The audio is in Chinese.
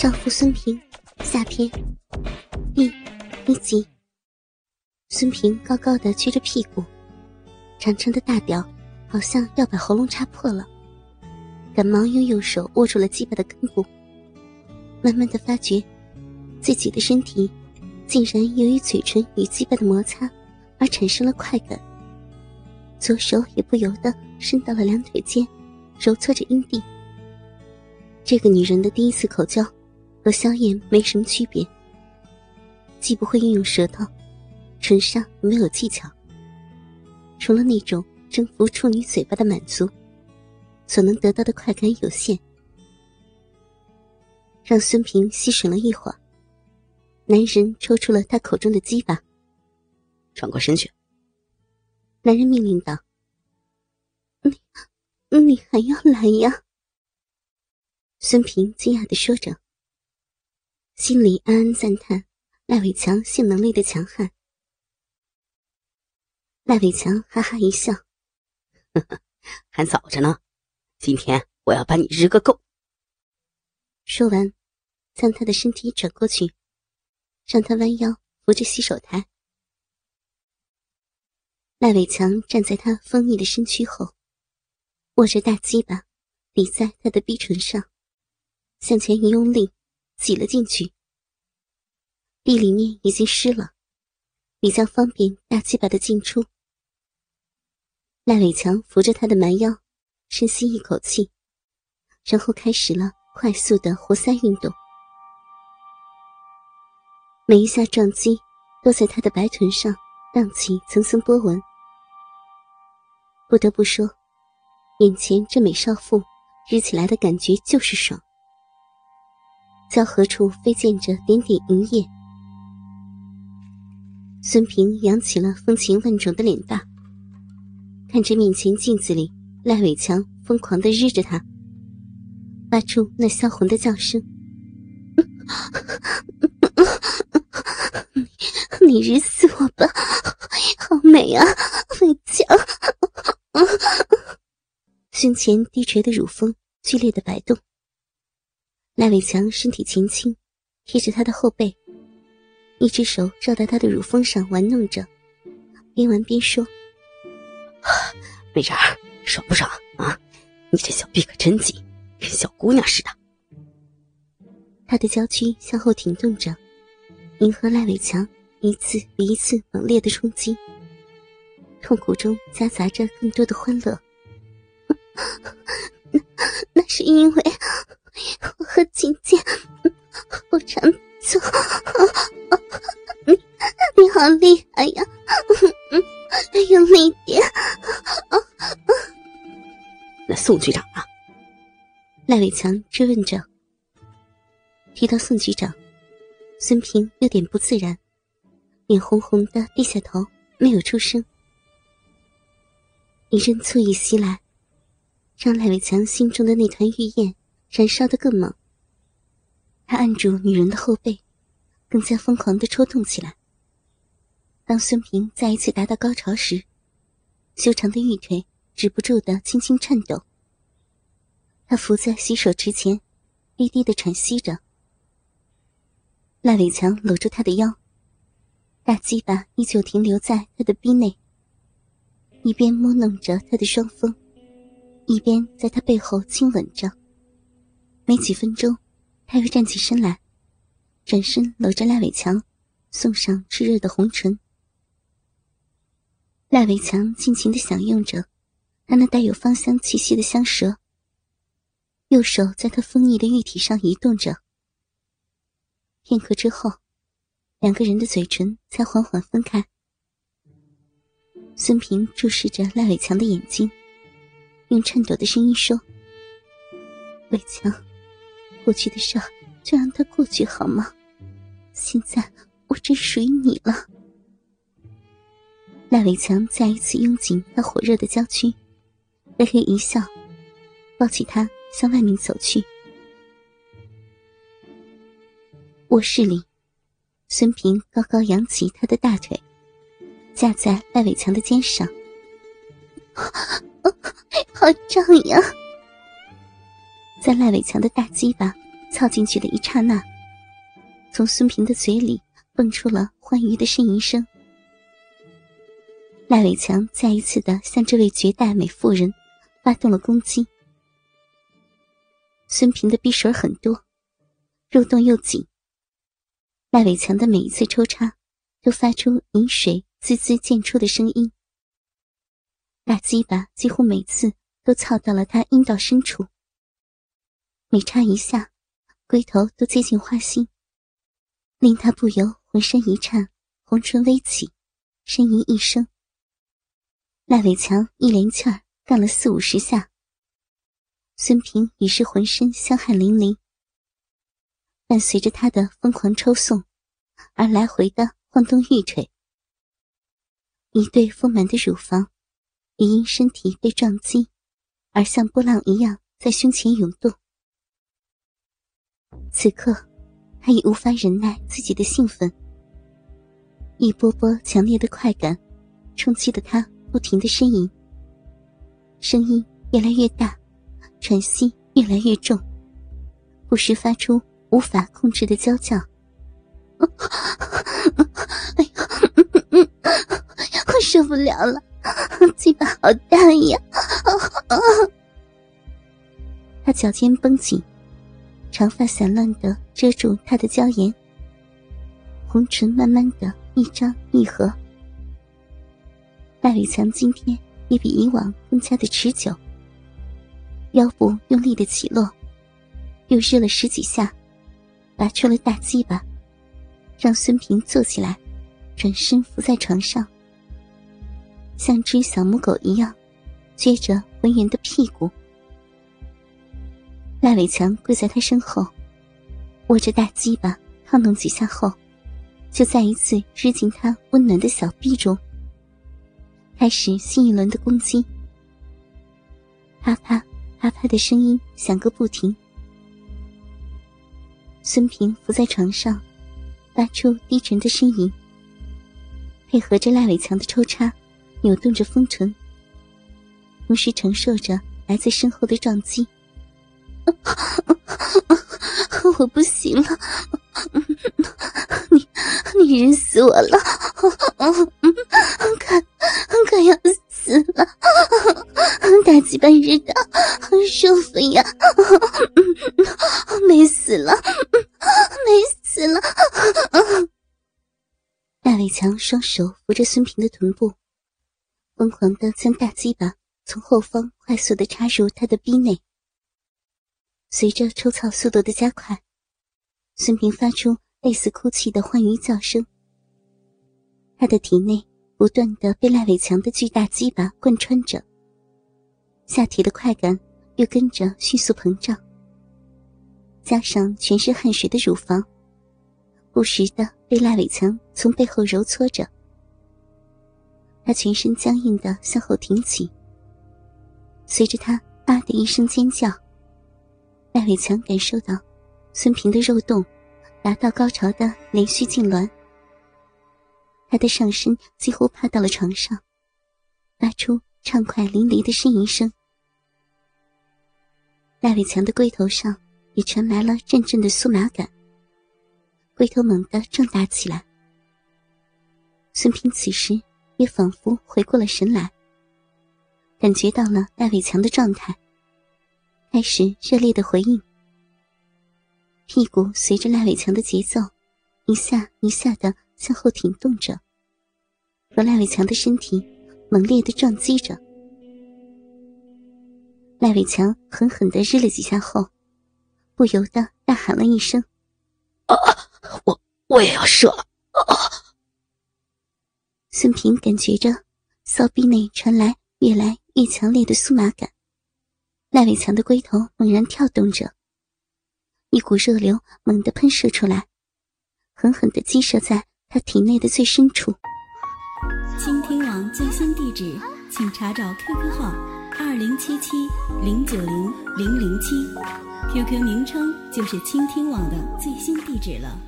上父孙平，下篇，第一集。孙平高高的撅着屁股，长长的大屌好像要把喉咙插破了，赶忙用右手握住了鸡巴的根部，慢慢的发觉自己的身体竟然由于嘴唇与鸡巴的摩擦而产生了快感，左手也不由得伸到了两腿间，揉搓着阴蒂。这个女人的第一次口交。和萧炎没什么区别，既不会运用舌头，唇上没有技巧，除了那种征服处女嘴巴的满足，所能得到的快感有限。让孙平吸吮了一会儿，男人抽出了他口中的鸡巴，转过身去。男人命令道：“你，你还要来呀？”孙平惊讶的说着。心里暗暗赞叹赖伟强性能力的强悍。赖伟强哈哈一笑：“呵呵，还早着呢，今天我要把你日个够。”说完，将他的身体转过去，让他弯腰扶着洗手台。赖伟强站在他丰腴的身躯后，握着大鸡巴抵在他的逼唇上，向前一用力。挤了进去，地里面已经湿了，比较方便大鸡巴的进出。赖伟强扶着他的蛮腰，深吸一口气，然后开始了快速的活塞运动。每一下撞击都在他的白臀上荡起层层波纹。不得不说，眼前这美少妇日起来的感觉就是爽。在何处飞溅着点点银液，孙平扬起了风情万种的脸蛋，看着面前镜子里赖伟强疯狂的日着他，发出那销魂的叫声：“你你日死我吧，好美啊，伟强！”胸前低垂的乳峰剧烈的摆动。赖伟强身体前倾，贴着他的后背，一只手绕在他的乳峰上玩弄着，边玩边说：“美人儿，爽不爽啊？你这小臂可真紧，跟小姑娘似的。”他的娇躯向后挺动着，迎合赖伟强一次比一次猛烈的冲击，痛苦中夹杂着更多的欢乐。那那是因为。我和金剑不常做，你你好厉害呀！用力一点。那宋局长啊？赖伟强追问着。提到宋局长，孙平有点不自然，脸红红的低下头，没有出声。一阵醋意袭来，让赖伟强心中的那团欲焰。燃烧的更猛，他按住女人的后背，更加疯狂的抽动起来。当孙平再一次达到高潮时，修长的玉腿止不住的轻轻颤抖。他伏在洗手池前，低低的喘息着。赖伟强搂住他的腰，大鸡巴依旧停留在他的逼内，一边摸弄着他的双峰，一边在他背后亲吻着。没几分钟，他又站起身来，转身搂着赖伟强，送上炽热的红唇。赖伟强尽情的享用着他那带有芳香气息的香舌，右手在他丰腴的玉体上移动着。片刻之后，两个人的嘴唇才缓缓分开。孙平注视着赖伟强的眼睛，用颤抖的声音说：“伟强。”过去的事就让它过去好吗？现在我只属于你了。赖伟强再一次拥紧那火热的娇躯，嘿嘿一笑，抱起他向外面走去。卧室里，孙平高高扬起他的大腿，架在赖伟强的肩上，好胀呀！在赖伟强的大鸡巴凑进去的一刹那，从孙平的嘴里蹦出了欢愉的呻吟声。赖伟强再一次的向这位绝代美妇人发动了攻击。孙平的鼻水很多，肉洞又紧。赖伟强的每一次抽插，都发出饮水滋滋溅出的声音。大鸡巴几乎每次都操到了他阴道深处，每插一下，龟头都接近花心，令他不由浑身一颤，红唇微起，呻吟一声。赖伟强一连气儿干了四五十下，孙平已是浑身香汗淋漓。伴随着他的疯狂抽送，而来回的晃动玉腿，一对丰满的乳房也因身体被撞击而像波浪一样在胸前涌动。此刻，他已无法忍耐自己的兴奋，一波波强烈的快感冲击的他。不停的呻吟，声音越来越大，喘息越来越重，不时发出无法控制的娇叫。哎呀，我受不了了，嘴巴好大呀！他脚尖绷紧，长发散乱的遮住他的娇颜，红唇慢慢的一张一合。赖伟强今天也比以往更加的持久，腰部用力的起落，又热了十几下，拔出了大鸡巴，让孙平坐起来，转身伏在床上，像只小母狗一样，撅着浑圆的屁股。赖伟强跪在他身后，握着大鸡巴套弄几下后，就再一次日进他温暖的小臂中。开始新一轮的攻击，啪啪啪啪的声音响个不停。孙平伏在床上，发出低沉的呻吟，配合着赖伟强的抽插，扭动着丰臀，同时承受着来自身后的撞击。我不行了，你你忍死我了！看。快要死了，大鸡巴日的，好舒服呀！美死了，美死了！大伟强双手扶着孙平的臀部，疯狂的将大鸡巴从后方快速的插入他的逼内。随着抽草速度的加快，孙平发出类似哭泣的欢愉叫声，他的体内。不断的被赖伟强的巨大鸡巴贯穿着，下体的快感又跟着迅速膨胀，加上全身汗水的乳房，不时的被赖伟强从背后揉搓着，他全身僵硬的向后挺起。随着他啊的一声尖叫，赖伟强感受到孙平的肉洞达到高潮的连续痉挛。他的上身几乎趴到了床上，发出畅快淋漓的呻吟声。赖伟强的龟头上也传来了阵阵的酥麻感，龟头猛地胀大起来。孙平此时也仿佛回过了神来，感觉到了赖伟强的状态，开始热烈的回应，屁股随着赖伟强的节奏，一下一下的。向后挺动着，和赖伟强的身体猛烈的撞击着。赖伟强狠狠的日了几下后，不由得大喊了一声：“啊，我我也要射了！”啊！孙平感觉着骚逼内传来越来越强烈的酥麻感，赖伟强的龟头猛然跳动着，一股热流猛地喷射出来，狠狠的击射在。他体内的最深处。倾听网最新地址，请查找 QQ 号二零七七零九零零零七，QQ 名称就是倾听网的最新地址了。